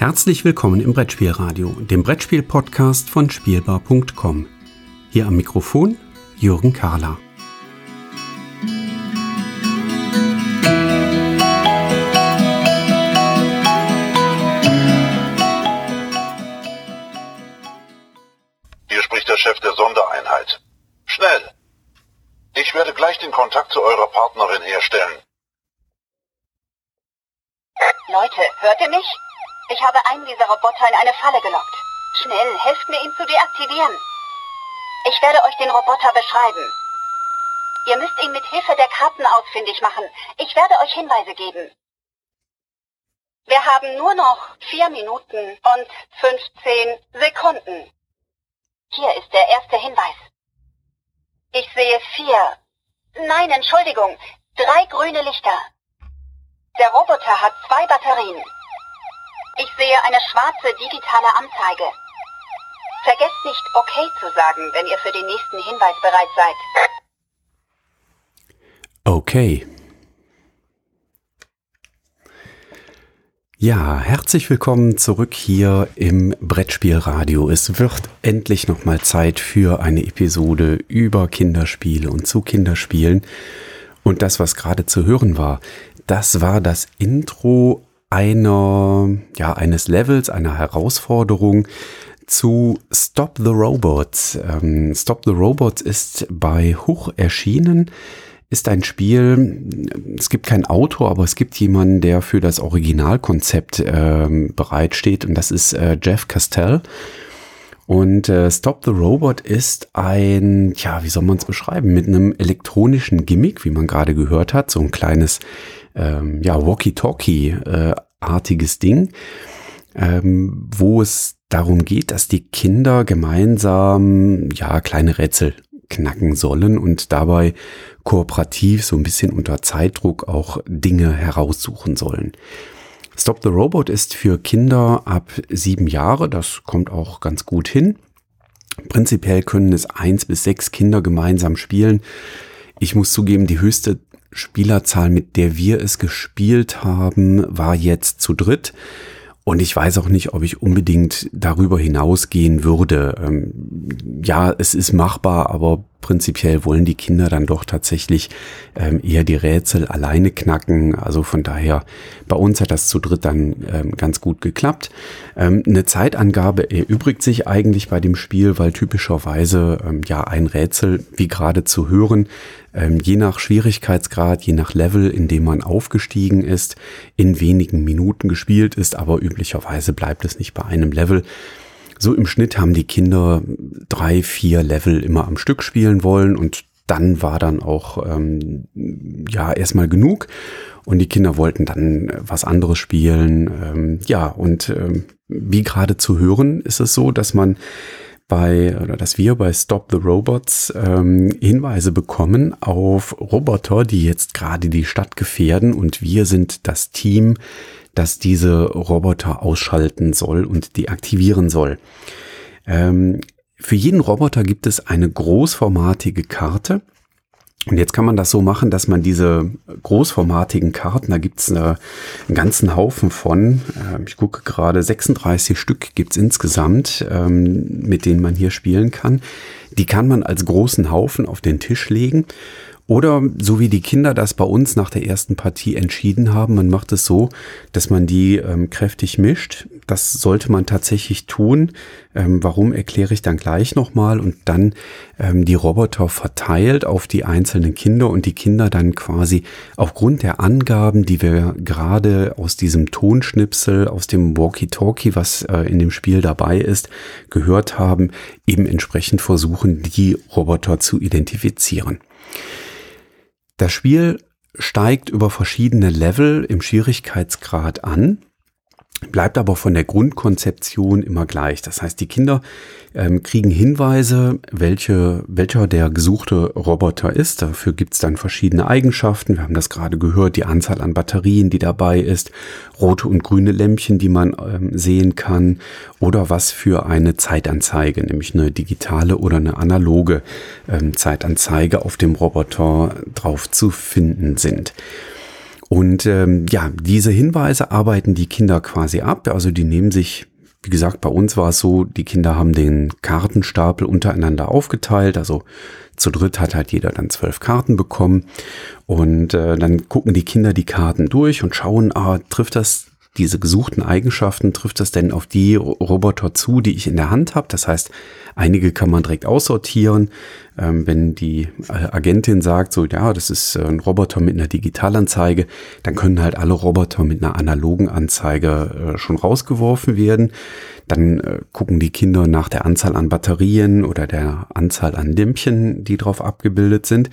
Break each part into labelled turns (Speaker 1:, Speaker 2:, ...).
Speaker 1: Herzlich willkommen im Brettspielradio, dem Brettspiel-Podcast von Spielbar.com. Hier am Mikrofon Jürgen Kahler.
Speaker 2: Hier spricht der Chef der Sondereinheit. Schnell! Ich werde gleich den Kontakt zu eurer Partnerin herstellen.
Speaker 3: Leute, hört ihr mich? Ich habe einen dieser Roboter in eine Falle gelockt. Schnell, helft mir, ihn zu deaktivieren. Ich werde euch den Roboter beschreiben. Ihr müsst ihn mit Hilfe der Karten ausfindig machen. Ich werde euch Hinweise geben. Wir haben nur noch vier Minuten und 15 Sekunden. Hier ist der erste Hinweis. Ich sehe vier. Nein, Entschuldigung. Drei grüne Lichter. Der Roboter hat zwei Batterien. Ich sehe eine schwarze digitale Anzeige. Vergesst nicht, okay zu sagen, wenn ihr für den nächsten Hinweis bereit seid.
Speaker 1: Okay. Ja, herzlich willkommen zurück hier im Brettspielradio. Es wird endlich nochmal Zeit für eine Episode über Kinderspiele und zu Kinderspielen. Und das, was gerade zu hören war, das war das Intro einer, ja, eines Levels, einer Herausforderung zu Stop the Robots. Ähm, Stop the Robots ist bei Huch erschienen, ist ein Spiel, es gibt kein Autor, aber es gibt jemanden, der für das Originalkonzept ähm, bereitsteht und das ist äh, Jeff Castell. Und äh, Stop the Robot ist ein, ja, wie soll man es beschreiben, mit einem elektronischen Gimmick, wie man gerade gehört hat, so ein kleines ähm, ja, Walkie-Talkie-artiges äh, Ding, ähm, wo es darum geht, dass die Kinder gemeinsam ja kleine Rätsel knacken sollen und dabei kooperativ so ein bisschen unter Zeitdruck auch Dinge heraussuchen sollen. Stop the Robot ist für Kinder ab sieben Jahre, das kommt auch ganz gut hin. Prinzipiell können es eins bis sechs Kinder gemeinsam spielen. Ich muss zugeben, die höchste Spielerzahl, mit der wir es gespielt haben, war jetzt zu dritt. Und ich weiß auch nicht, ob ich unbedingt darüber hinausgehen würde. Ähm, ja, es ist machbar, aber prinzipiell wollen die Kinder dann doch tatsächlich ähm, eher die Rätsel alleine knacken. Also von daher, bei uns hat das zu dritt dann ähm, ganz gut geklappt. Ähm, eine Zeitangabe erübrigt sich eigentlich bei dem Spiel, weil typischerweise ähm, ja ein Rätsel, wie gerade zu hören, ähm, je nach Schwierigkeitsgrad, je nach Level, in dem man aufgestiegen ist, in wenigen Minuten gespielt ist, aber üblicherweise bleibt es nicht bei einem Level. So im Schnitt haben die Kinder drei, vier Level immer am Stück spielen wollen und dann war dann auch ähm, ja erstmal genug und die Kinder wollten dann was anderes spielen. Ähm, ja, und ähm, wie gerade zu hören, ist es so, dass man bei oder dass wir bei Stop the Robots ähm, Hinweise bekommen auf Roboter, die jetzt gerade die Stadt gefährden und wir sind das Team, das diese Roboter ausschalten soll und deaktivieren soll. Ähm, für jeden Roboter gibt es eine großformatige Karte. Und jetzt kann man das so machen, dass man diese großformatigen Karten, da gibt's eine, einen ganzen Haufen von, äh, ich gucke gerade, 36 Stück gibt's insgesamt, ähm, mit denen man hier spielen kann. Die kann man als großen Haufen auf den Tisch legen oder so wie die Kinder das bei uns nach der ersten Partie entschieden haben, man macht es so, dass man die ähm, kräftig mischt. Das sollte man tatsächlich tun. Ähm, warum erkläre ich dann gleich nochmal und dann ähm, die Roboter verteilt auf die einzelnen Kinder und die Kinder dann quasi aufgrund der Angaben, die wir gerade aus diesem Tonschnipsel, aus dem Walkie-Talkie, was äh, in dem Spiel dabei ist, gehört haben, eben entsprechend versuchen, die Roboter zu identifizieren. Das Spiel steigt über verschiedene Level im Schwierigkeitsgrad an bleibt aber von der Grundkonzeption immer gleich. Das heißt, die Kinder ähm, kriegen Hinweise, welche, welcher der gesuchte Roboter ist. Dafür gibt's dann verschiedene Eigenschaften. Wir haben das gerade gehört, die Anzahl an Batterien, die dabei ist, rote und grüne Lämpchen, die man ähm, sehen kann, oder was für eine Zeitanzeige, nämlich eine digitale oder eine analoge ähm, Zeitanzeige auf dem Roboter drauf zu finden sind. Und ähm, ja, diese Hinweise arbeiten die Kinder quasi ab. Also die nehmen sich wie gesagt, bei uns war es so, die Kinder haben den Kartenstapel untereinander aufgeteilt. Also zu dritt hat halt jeder dann zwölf Karten bekommen. Und äh, dann gucken die Kinder die Karten durch und schauen, ah, trifft das diese gesuchten Eigenschaften, trifft das denn auf die Roboter zu, die ich in der Hand habe? Das heißt, einige kann man direkt aussortieren. Ähm, wenn die äh, Agentin sagt, so ja, das ist äh, ein Roboter mit einer Digitalanzeige, dann können halt alle Roboter mit einer analogen Anzeige äh, schon rausgeworfen werden. Dann äh, gucken die Kinder nach der Anzahl an Batterien oder der Anzahl an Lämpchen, die drauf abgebildet sind.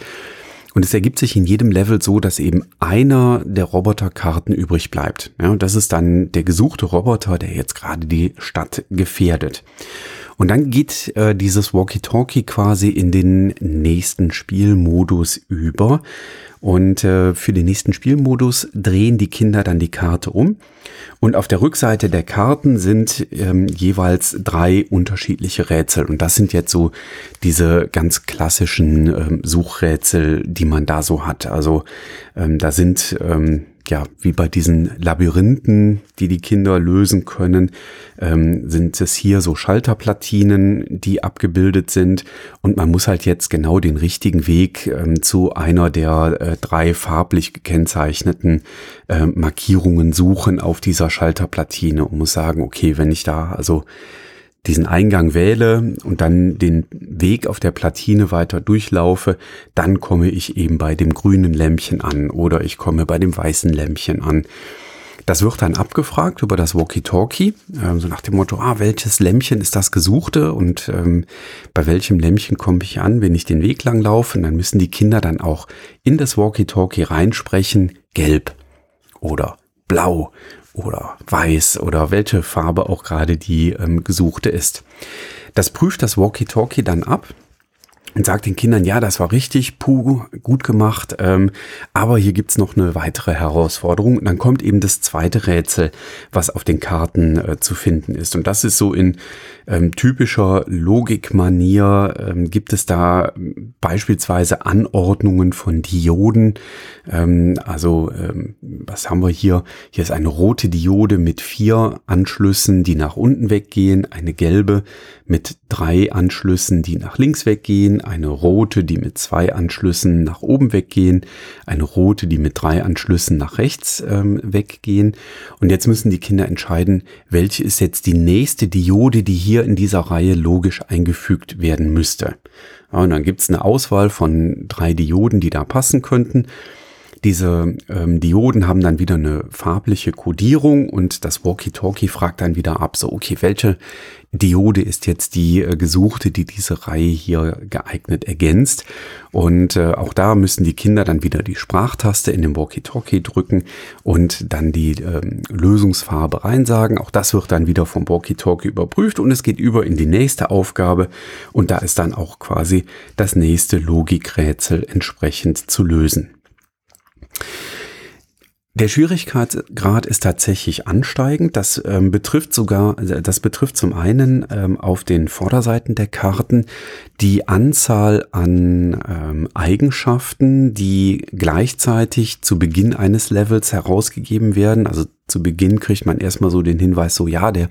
Speaker 1: Und es ergibt sich in jedem Level so, dass eben einer der Roboterkarten übrig bleibt. Ja, und das ist dann der gesuchte Roboter, der jetzt gerade die Stadt gefährdet. Und dann geht äh, dieses Walkie-Talkie quasi in den nächsten Spielmodus über. Und äh, für den nächsten Spielmodus drehen die Kinder dann die Karte um. Und auf der Rückseite der Karten sind ähm, jeweils drei unterschiedliche Rätsel. Und das sind jetzt so diese ganz klassischen ähm, Suchrätsel, die man da so hat. Also ähm, da sind ähm, ja, wie bei diesen Labyrinthen, die die Kinder lösen können, ähm, sind es hier so Schalterplatinen, die abgebildet sind. Und man muss halt jetzt genau den richtigen Weg ähm, zu einer der äh, drei farblich gekennzeichneten äh, Markierungen suchen auf dieser Schalterplatine und muss sagen, okay, wenn ich da also diesen Eingang wähle und dann den Weg auf der Platine weiter durchlaufe, dann komme ich eben bei dem grünen Lämpchen an oder ich komme bei dem weißen Lämpchen an. Das wird dann abgefragt über das Walkie-Talkie, ähm, so nach dem Motto, ah, welches Lämpchen ist das Gesuchte und ähm, bei welchem Lämpchen komme ich an, wenn ich den Weg lang laufe. Und dann müssen die Kinder dann auch in das Walkie-Talkie reinsprechen, gelb oder blau oder weiß oder welche Farbe auch gerade die ähm, gesuchte ist. Das prüft das Walkie-Talkie dann ab und sagt den Kindern, ja, das war richtig, puh, gut gemacht, ähm, aber hier gibt's noch eine weitere Herausforderung. Und dann kommt eben das zweite Rätsel, was auf den Karten äh, zu finden ist. Und das ist so in ähm, typischer Logikmanier, ähm, gibt es da beispielsweise Anordnungen von Dioden. Ähm, also, ähm, was haben wir hier? Hier ist eine rote Diode mit vier Anschlüssen, die nach unten weggehen, eine gelbe mit drei Anschlüssen, die nach links weggehen, eine rote, die mit zwei Anschlüssen nach oben weggehen, eine rote, die mit drei Anschlüssen nach rechts ähm, weggehen. Und jetzt müssen die Kinder entscheiden, welche ist jetzt die nächste Diode, die hier in dieser Reihe logisch eingefügt werden müsste. Ja, und dann gibt's eine Auswahl von drei Dioden, die da passen könnten. Diese ähm, Dioden haben dann wieder eine farbliche Kodierung und das Walkie-Talkie fragt dann wieder ab, so, okay, welche Diode ist jetzt die äh, gesuchte, die diese Reihe hier geeignet ergänzt. Und äh, auch da müssen die Kinder dann wieder die Sprachtaste in dem Walkie-Talkie drücken und dann die ähm, Lösungsfarbe reinsagen. Auch das wird dann wieder vom Walkie-Talkie überprüft und es geht über in die nächste Aufgabe. Und da ist dann auch quasi das nächste Logikrätsel entsprechend zu lösen. Der Schwierigkeitsgrad ist tatsächlich ansteigend. Das ähm, betrifft sogar, das betrifft zum einen ähm, auf den Vorderseiten der Karten die Anzahl an ähm, Eigenschaften, die gleichzeitig zu Beginn eines Levels herausgegeben werden. Also zu Beginn kriegt man erstmal so den Hinweis, so ja, der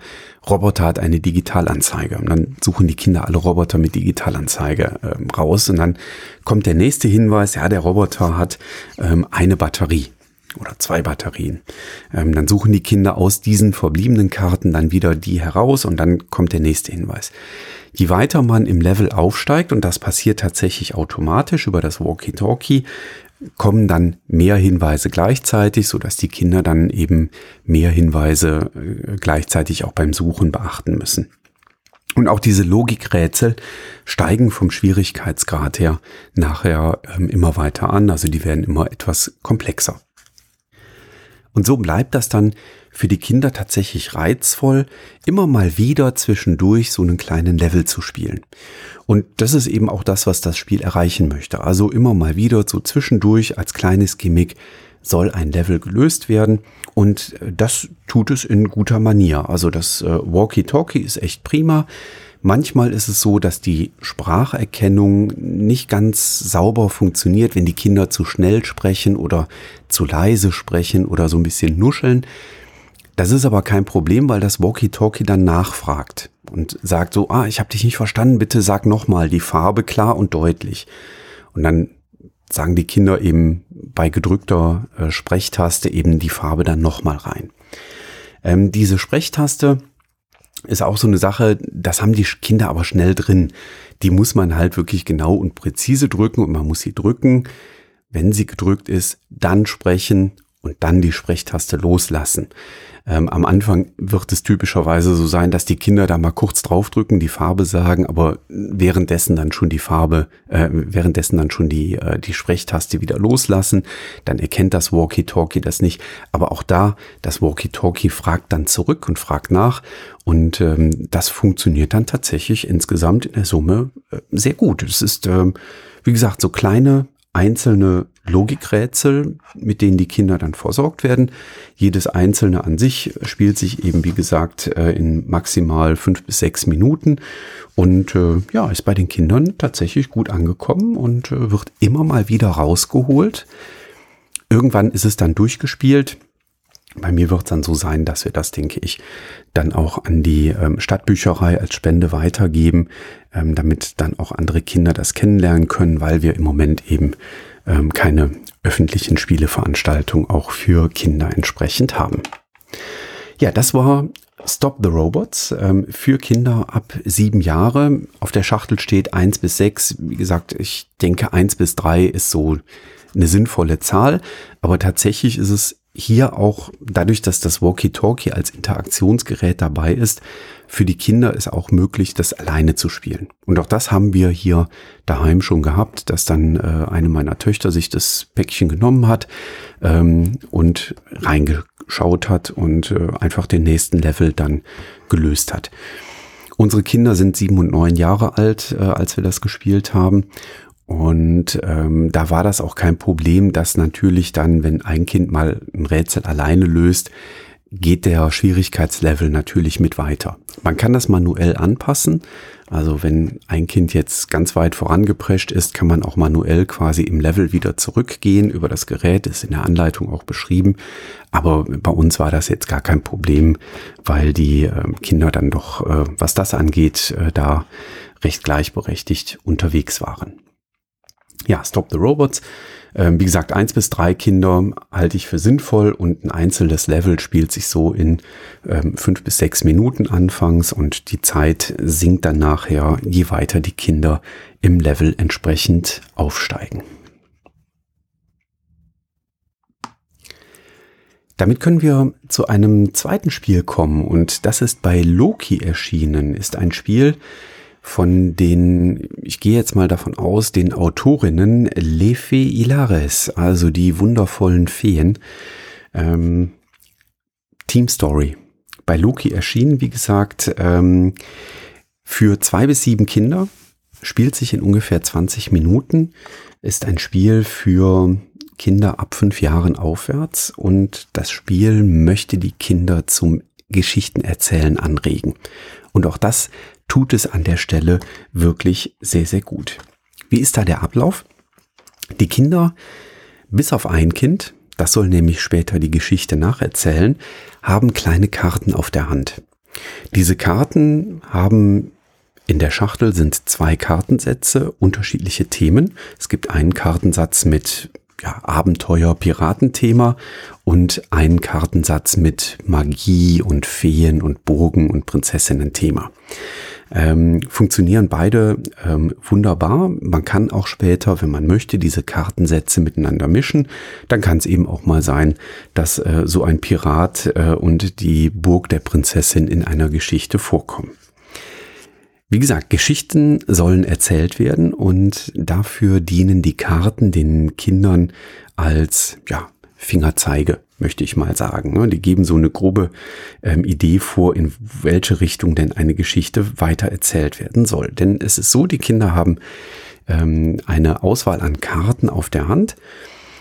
Speaker 1: Roboter hat eine Digitalanzeige. Und dann suchen die Kinder alle Roboter mit Digitalanzeige ähm, raus. Und dann kommt der nächste Hinweis, ja, der Roboter hat ähm, eine Batterie oder zwei Batterien. Ähm, dann suchen die Kinder aus diesen verbliebenen Karten dann wieder die heraus und dann kommt der nächste Hinweis. Je weiter man im Level aufsteigt, und das passiert tatsächlich automatisch über das Walkie-Talkie, kommen dann mehr Hinweise gleichzeitig, so dass die Kinder dann eben mehr Hinweise äh, gleichzeitig auch beim Suchen beachten müssen. Und auch diese Logikrätsel steigen vom Schwierigkeitsgrad her nachher ähm, immer weiter an, also die werden immer etwas komplexer. Und so bleibt das dann für die Kinder tatsächlich reizvoll, immer mal wieder zwischendurch so einen kleinen Level zu spielen. Und das ist eben auch das, was das Spiel erreichen möchte. Also immer mal wieder so zwischendurch als kleines Gimmick soll ein Level gelöst werden und das tut es in guter Manier. Also das äh, Walkie-Talkie ist echt prima. Manchmal ist es so, dass die Spracherkennung nicht ganz sauber funktioniert, wenn die Kinder zu schnell sprechen oder zu leise sprechen oder so ein bisschen nuscheln. Das ist aber kein Problem, weil das Walkie-Talkie dann nachfragt und sagt so, ah, ich habe dich nicht verstanden, bitte sag nochmal die Farbe klar und deutlich. Und dann sagen die Kinder eben bei gedrückter äh, Sprechtaste eben die Farbe dann nochmal rein. Ähm, diese Sprechtaste ist auch so eine Sache, das haben die Kinder aber schnell drin. Die muss man halt wirklich genau und präzise drücken und man muss sie drücken. Wenn sie gedrückt ist, dann sprechen und dann die Sprechtaste loslassen. Ähm, am Anfang wird es typischerweise so sein, dass die Kinder da mal kurz draufdrücken, die Farbe sagen, aber währenddessen dann schon die Farbe, äh, währenddessen dann schon die, äh, die Sprechtaste wieder loslassen. Dann erkennt das Walkie-Talkie das nicht. Aber auch da, das Walkie-Talkie fragt dann zurück und fragt nach. Und ähm, das funktioniert dann tatsächlich insgesamt in der Summe äh, sehr gut. Es ist, ähm, wie gesagt, so kleine einzelne Logikrätsel, mit denen die Kinder dann versorgt werden. Jedes einzelne an sich spielt sich eben, wie gesagt, äh, in maximal fünf bis sechs Minuten und äh, ja, ist bei den Kindern tatsächlich gut angekommen und äh, wird immer mal wieder rausgeholt. Irgendwann ist es dann durchgespielt. Bei mir wird es dann so sein, dass wir das, denke ich, dann auch an die ähm, Stadtbücherei als Spende weitergeben, ähm, damit dann auch andere Kinder das kennenlernen können, weil wir im Moment eben ähm, keine öffentlichen Spieleveranstaltungen auch für Kinder entsprechend haben. Ja, das war Stop the Robots ähm, für Kinder ab sieben Jahre. Auf der Schachtel steht eins bis sechs. Wie gesagt, ich denke eins bis drei ist so eine sinnvolle Zahl, aber tatsächlich ist es hier auch dadurch, dass das Walkie-Talkie als Interaktionsgerät dabei ist, für die Kinder ist auch möglich, das alleine zu spielen. Und auch das haben wir hier daheim schon gehabt, dass dann äh, eine meiner Töchter sich das Päckchen genommen hat ähm, und reingeschaut hat und äh, einfach den nächsten Level dann gelöst hat. Unsere Kinder sind sieben und neun Jahre alt, äh, als wir das gespielt haben. Und ähm, da war das auch kein Problem, dass natürlich dann, wenn ein Kind mal ein Rätsel alleine löst, geht der Schwierigkeitslevel natürlich mit weiter. Man kann das manuell anpassen. Also wenn ein Kind jetzt ganz weit vorangeprescht ist, kann man auch manuell quasi im Level wieder zurückgehen über das Gerät, ist in der Anleitung auch beschrieben. Aber bei uns war das jetzt gar kein Problem, weil die äh, Kinder dann doch, äh, was das angeht, äh, da recht gleichberechtigt unterwegs waren ja, Stop the Robots. Ähm, wie gesagt, eins bis drei Kinder halte ich für sinnvoll und ein einzelnes Level spielt sich so in ähm, fünf bis sechs Minuten anfangs und die Zeit sinkt dann nachher, je weiter die Kinder im Level entsprechend aufsteigen. Damit können wir zu einem zweiten Spiel kommen und das ist bei Loki erschienen, ist ein Spiel, von den, ich gehe jetzt mal davon aus, den Autorinnen Lefe Ilares, also die wundervollen Feen. Ähm, Team Story. Bei Loki erschienen, wie gesagt, ähm, für zwei bis sieben Kinder, spielt sich in ungefähr 20 Minuten, ist ein Spiel für Kinder ab fünf Jahren aufwärts und das Spiel möchte die Kinder zum Geschichtenerzählen anregen. Und auch das tut es an der Stelle wirklich sehr, sehr gut. Wie ist da der Ablauf? Die Kinder, bis auf ein Kind, das soll nämlich später die Geschichte nacherzählen, haben kleine Karten auf der Hand. Diese Karten haben in der Schachtel sind zwei Kartensätze, unterschiedliche Themen. Es gibt einen Kartensatz mit ja, Abenteuer, Piratenthema und einen Kartensatz mit Magie und Feen und Burgen und Prinzessinnen-Thema ähm, funktionieren beide ähm, wunderbar. Man kann auch später, wenn man möchte, diese Kartensätze miteinander mischen. Dann kann es eben auch mal sein, dass äh, so ein Pirat äh, und die Burg der Prinzessin in einer Geschichte vorkommen. Wie gesagt, Geschichten sollen erzählt werden und dafür dienen die Karten den Kindern als ja, Fingerzeige möchte ich mal sagen. Ne? Die geben so eine grobe ähm, Idee vor, in welche Richtung denn eine Geschichte weiter erzählt werden soll. Denn es ist so, die Kinder haben ähm, eine Auswahl an Karten auf der Hand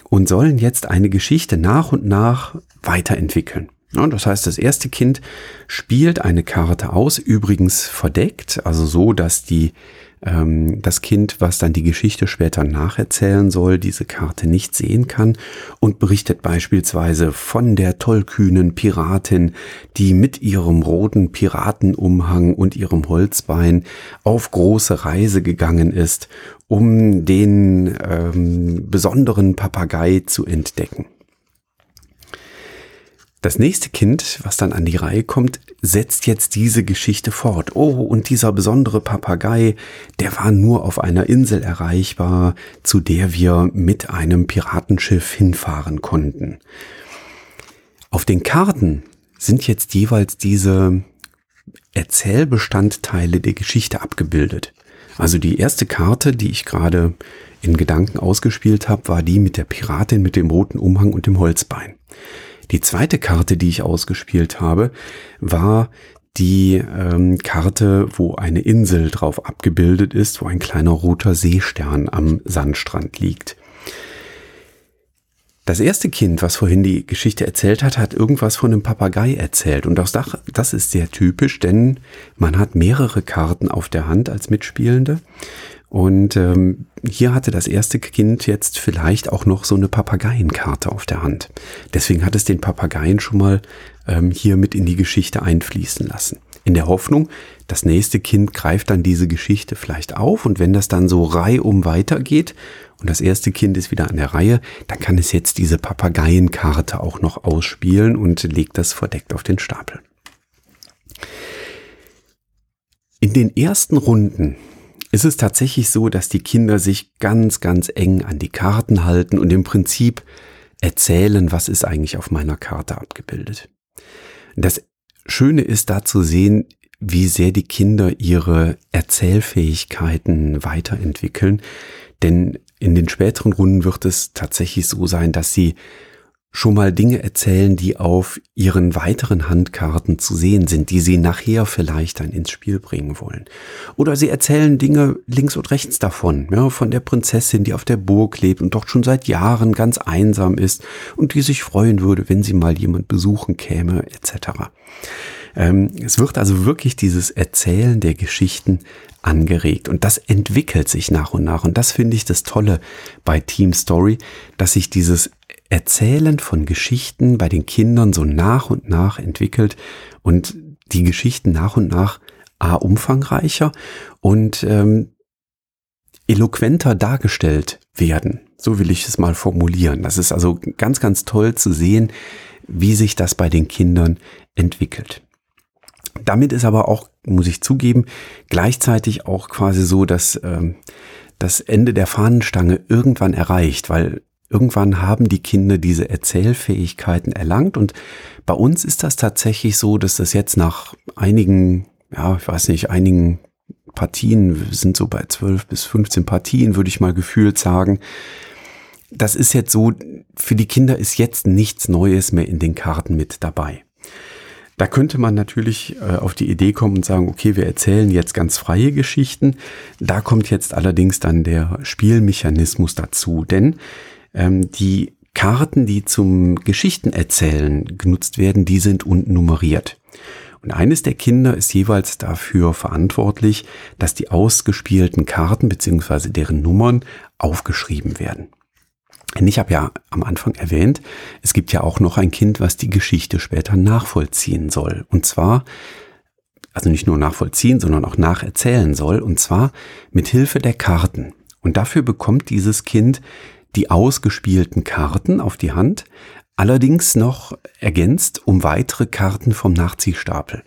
Speaker 1: und sollen jetzt eine Geschichte nach und nach weiterentwickeln. Ja, das heißt, das erste Kind spielt eine Karte aus, übrigens verdeckt, also so, dass die ähm, das Kind, was dann die Geschichte später nacherzählen soll, diese Karte nicht sehen kann und berichtet beispielsweise von der tollkühnen Piratin, die mit ihrem roten Piratenumhang und ihrem Holzbein auf große Reise gegangen ist, um den ähm, besonderen Papagei zu entdecken. Das nächste Kind, was dann an die Reihe kommt, setzt jetzt diese Geschichte fort. Oh, und dieser besondere Papagei, der war nur auf einer Insel erreichbar, zu der wir mit einem Piratenschiff hinfahren konnten. Auf den Karten sind jetzt jeweils diese Erzählbestandteile der Geschichte abgebildet. Also die erste Karte, die ich gerade in Gedanken ausgespielt habe, war die mit der Piratin mit dem roten Umhang und dem Holzbein. Die zweite Karte, die ich ausgespielt habe, war die ähm, Karte, wo eine Insel drauf abgebildet ist, wo ein kleiner roter Seestern am Sandstrand liegt. Das erste Kind, was vorhin die Geschichte erzählt hat, hat irgendwas von einem Papagei erzählt. Und auch das ist sehr typisch, denn man hat mehrere Karten auf der Hand als Mitspielende. Und ähm, hier hatte das erste Kind jetzt vielleicht auch noch so eine Papageienkarte auf der Hand. Deswegen hat es den Papageien schon mal ähm, hier mit in die Geschichte einfließen lassen. In der Hoffnung, das nächste Kind greift dann diese Geschichte vielleicht auf und wenn das dann so reihum weitergeht und das erste Kind ist wieder an der Reihe, dann kann es jetzt diese Papageienkarte auch noch ausspielen und legt das verdeckt auf den Stapel. In den ersten Runden ist es tatsächlich so, dass die Kinder sich ganz, ganz eng an die Karten halten und im Prinzip erzählen, was ist eigentlich auf meiner Karte abgebildet. Das Schöne ist da zu sehen, wie sehr die Kinder ihre Erzählfähigkeiten weiterentwickeln. Denn in den späteren Runden wird es tatsächlich so sein, dass sie schon mal Dinge erzählen, die auf ihren weiteren Handkarten zu sehen sind, die sie nachher vielleicht dann ins Spiel bringen wollen. Oder sie erzählen Dinge links und rechts davon, ja, von der Prinzessin, die auf der Burg lebt und doch schon seit Jahren ganz einsam ist und die sich freuen würde, wenn sie mal jemand besuchen käme, etc. Ähm, es wird also wirklich dieses Erzählen der Geschichten angeregt. Und das entwickelt sich nach und nach. Und das finde ich das Tolle bei Team Story, dass sich dieses Erzählen von Geschichten bei den Kindern so nach und nach entwickelt und die Geschichten nach und nach a umfangreicher und ähm, eloquenter dargestellt werden. So will ich es mal formulieren. Das ist also ganz, ganz toll zu sehen, wie sich das bei den Kindern entwickelt. Damit ist aber auch, muss ich zugeben, gleichzeitig auch quasi so, dass ähm, das Ende der Fahnenstange irgendwann erreicht, weil Irgendwann haben die Kinder diese Erzählfähigkeiten erlangt und bei uns ist das tatsächlich so, dass das jetzt nach einigen, ja, ich weiß nicht, einigen Partien, wir sind so bei 12 bis 15 Partien, würde ich mal gefühlt sagen. Das ist jetzt so, für die Kinder ist jetzt nichts Neues mehr in den Karten mit dabei. Da könnte man natürlich äh, auf die Idee kommen und sagen, okay, wir erzählen jetzt ganz freie Geschichten. Da kommt jetzt allerdings dann der Spielmechanismus dazu, denn ähm, die Karten, die zum Geschichtenerzählen genutzt werden, die sind unten nummeriert. Und eines der Kinder ist jeweils dafür verantwortlich, dass die ausgespielten Karten bzw. deren Nummern aufgeschrieben werden. Und ich habe ja am Anfang erwähnt, es gibt ja auch noch ein Kind, was die Geschichte später nachvollziehen soll. Und zwar, also nicht nur nachvollziehen, sondern auch nacherzählen soll. Und zwar mit Hilfe der Karten. Und dafür bekommt dieses Kind die ausgespielten Karten auf die Hand, allerdings noch ergänzt um weitere Karten vom Nachziehstapel.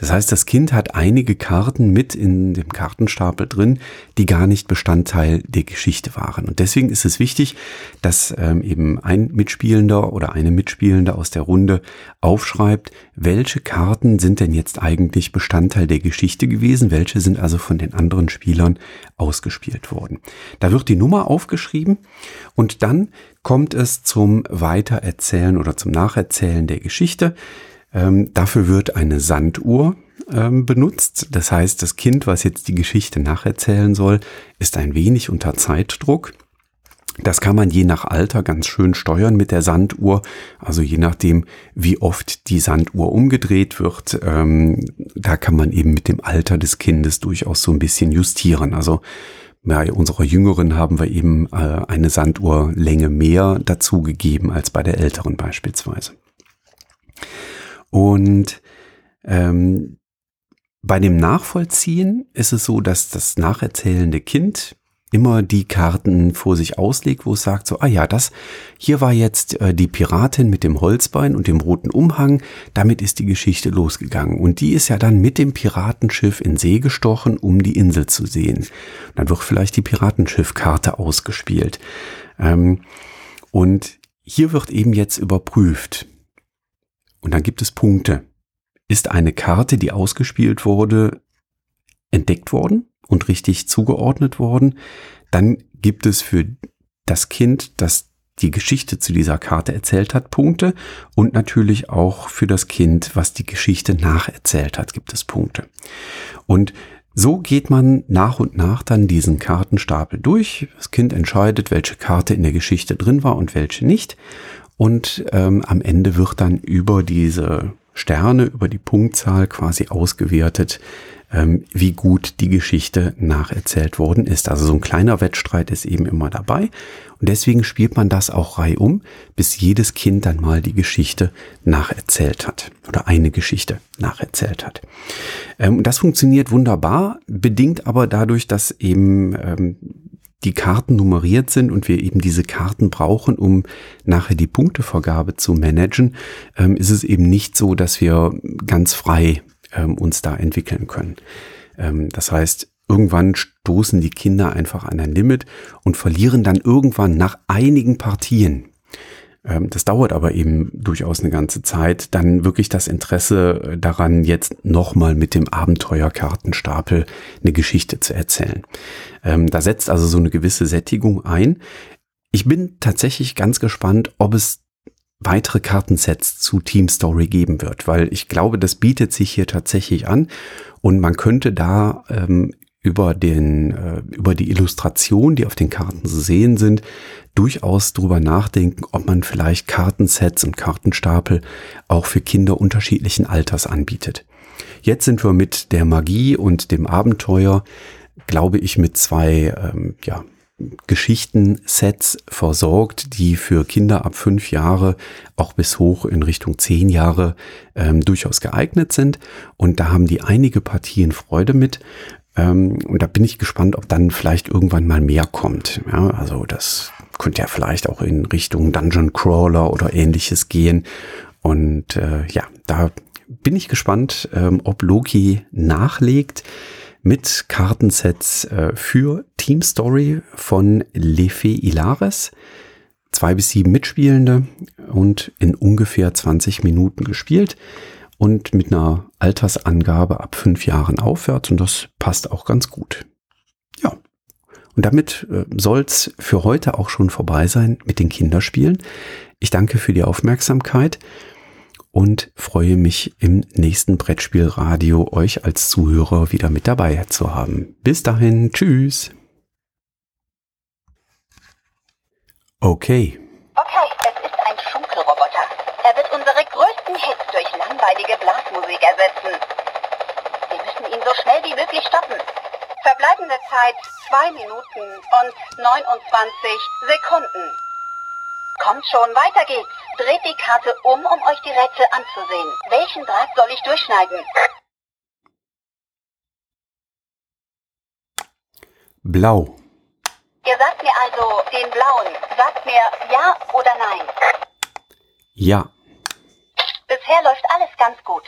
Speaker 1: Das heißt, das Kind hat einige Karten mit in dem Kartenstapel drin, die gar nicht Bestandteil der Geschichte waren. Und deswegen ist es wichtig, dass ähm, eben ein Mitspielender oder eine Mitspielende aus der Runde aufschreibt, welche Karten sind denn jetzt eigentlich Bestandteil der Geschichte gewesen, welche sind also von den anderen Spielern ausgespielt worden. Da wird die Nummer aufgeschrieben und dann kommt es zum Weitererzählen oder zum Nacherzählen der Geschichte. Ähm, dafür wird eine Sanduhr ähm, benutzt. Das heißt, das Kind, was jetzt die Geschichte nacherzählen soll, ist ein wenig unter Zeitdruck. Das kann man je nach Alter ganz schön steuern mit der Sanduhr. Also je nachdem, wie oft die Sanduhr umgedreht wird, ähm, da kann man eben mit dem Alter des Kindes durchaus so ein bisschen justieren. Also bei unserer Jüngeren haben wir eben äh, eine Sanduhrlänge mehr dazugegeben als bei der älteren beispielsweise. Und ähm, bei dem Nachvollziehen ist es so, dass das nacherzählende Kind immer die Karten vor sich auslegt, wo es sagt so, ah ja, das hier war jetzt äh, die Piratin mit dem Holzbein und dem roten Umhang, damit ist die Geschichte losgegangen und die ist ja dann mit dem Piratenschiff in See gestochen, um die Insel zu sehen. Dann wird vielleicht die Piratenschiffkarte ausgespielt. Ähm, und hier wird eben jetzt überprüft. Und dann gibt es Punkte. Ist eine Karte, die ausgespielt wurde, entdeckt worden? und richtig zugeordnet worden. Dann gibt es für das Kind, das die Geschichte zu dieser Karte erzählt hat, Punkte. Und natürlich auch für das Kind, was die Geschichte nacherzählt hat, gibt es Punkte. Und so geht man nach und nach dann diesen Kartenstapel durch. Das Kind entscheidet, welche Karte in der Geschichte drin war und welche nicht. Und ähm, am Ende wird dann über diese Sterne, über die Punktzahl quasi ausgewertet, ähm, wie gut die Geschichte nacherzählt worden ist. Also so ein kleiner Wettstreit ist eben immer dabei. Und deswegen spielt man das auch reihum, bis jedes Kind dann mal die Geschichte nacherzählt hat oder eine Geschichte nacherzählt hat. Ähm, das funktioniert wunderbar, bedingt aber dadurch, dass eben ähm, die Karten nummeriert sind und wir eben diese Karten brauchen, um nachher die Punktevergabe zu managen, ähm, ist es eben nicht so, dass wir ganz frei ähm, uns da entwickeln können. Ähm, das heißt, irgendwann stoßen die Kinder einfach an ein Limit und verlieren dann irgendwann nach einigen Partien das dauert aber eben durchaus eine ganze Zeit, dann wirklich das Interesse daran, jetzt nochmal mit dem Abenteuerkartenstapel eine Geschichte zu erzählen. Ähm, da setzt also so eine gewisse Sättigung ein. Ich bin tatsächlich ganz gespannt, ob es weitere Kartensets zu Team Story geben wird, weil ich glaube, das bietet sich hier tatsächlich an und man könnte da ähm, über den äh, über die Illustration, die auf den Karten zu sehen sind, durchaus drüber nachdenken, ob man vielleicht Kartensets und Kartenstapel auch für Kinder unterschiedlichen Alters anbietet. Jetzt sind wir mit der Magie und dem Abenteuer, glaube ich, mit zwei ähm, ja, Geschichtensets versorgt, die für Kinder ab fünf Jahre auch bis hoch in Richtung zehn Jahre ähm, durchaus geeignet sind. Und da haben die einige Partien Freude mit. Ähm, und da bin ich gespannt, ob dann vielleicht irgendwann mal mehr kommt. Ja, also das könnte ja vielleicht auch in Richtung Dungeon Crawler oder ähnliches gehen. Und äh, ja, da bin ich gespannt, ähm, ob Loki nachlegt mit Kartensets äh, für Team Story von Lefe Ilares. Zwei bis sieben Mitspielende und in ungefähr 20 Minuten gespielt und mit einer Altersangabe ab fünf Jahren aufwärts und das passt auch ganz gut. Und damit äh, soll's für heute auch schon vorbei sein mit den Kinderspielen. Ich danke für die Aufmerksamkeit und freue mich im nächsten Brettspielradio euch als Zuhörer wieder mit dabei zu haben. Bis dahin, tschüss. Okay.
Speaker 3: Okay, es ist ein Schunkelroboter. Er wird unsere größten Hits durch langweilige Blasmusik ersetzen. Wir müssen ihn so schnell wie möglich stoppen. Verbleibende Zeit 2 Minuten und 29 Sekunden. Kommt schon, weiter geht's. Dreht die Karte um, um euch die Rätsel anzusehen. Welchen Draht soll ich durchschneiden?
Speaker 1: Blau.
Speaker 3: Ihr sagt mir also den blauen. Sagt mir ja oder nein.
Speaker 1: Ja.
Speaker 3: Bisher läuft alles ganz gut.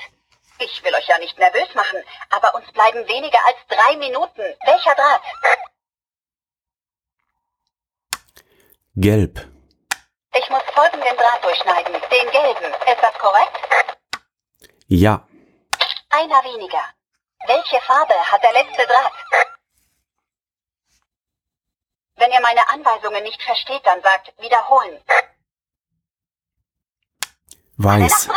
Speaker 3: Ich will euch ja nicht nervös machen, aber uns bleiben weniger als drei Minuten. Welcher Draht?
Speaker 1: Gelb.
Speaker 3: Ich muss folgenden Draht durchschneiden, den gelben. Ist das korrekt?
Speaker 1: Ja.
Speaker 3: Einer weniger. Welche Farbe hat der letzte Draht? Wenn ihr meine Anweisungen nicht versteht, dann sagt wiederholen.
Speaker 1: Weiß.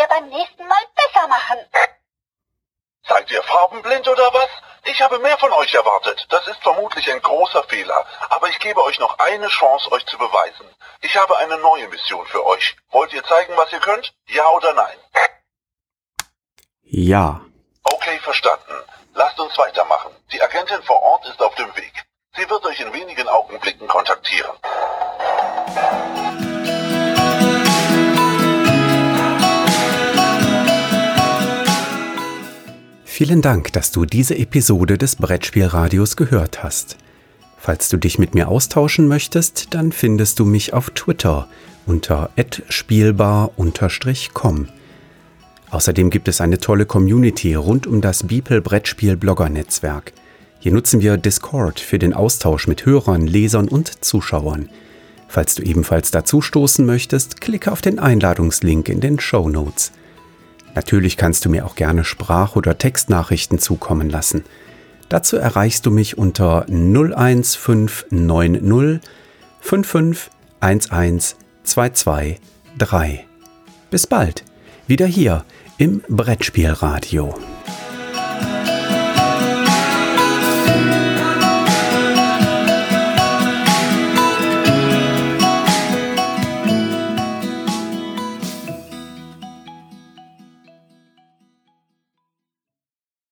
Speaker 3: Wir beim nächsten Mal besser machen.
Speaker 2: Seid ihr farbenblind oder was? Ich habe mehr von euch erwartet. Das ist vermutlich ein großer Fehler. Aber ich gebe euch noch eine Chance, euch zu beweisen. Ich habe eine neue Mission für euch. Wollt ihr zeigen, was ihr könnt? Ja oder nein?
Speaker 1: Ja.
Speaker 2: Okay, verstanden. Lasst uns weitermachen. Die Agentin vor Ort ist auf dem Weg. Sie wird euch in wenigen Augenblicken kontaktieren.
Speaker 1: Vielen Dank, dass du diese Episode des Brettspielradios gehört hast. Falls du dich mit mir austauschen möchtest, dann findest du mich auf Twitter unter @spielbar_com. Außerdem gibt es eine tolle Community rund um das Beeple Brettspiel Blogger Netzwerk. Hier nutzen wir Discord für den Austausch mit Hörern, Lesern und Zuschauern. Falls du ebenfalls dazu stoßen möchtest, klicke auf den Einladungslink in den Show Notes. Natürlich kannst du mir auch gerne Sprach- oder Textnachrichten zukommen lassen. Dazu erreichst du mich unter 01590 55 223. Bis bald, wieder hier im Brettspielradio.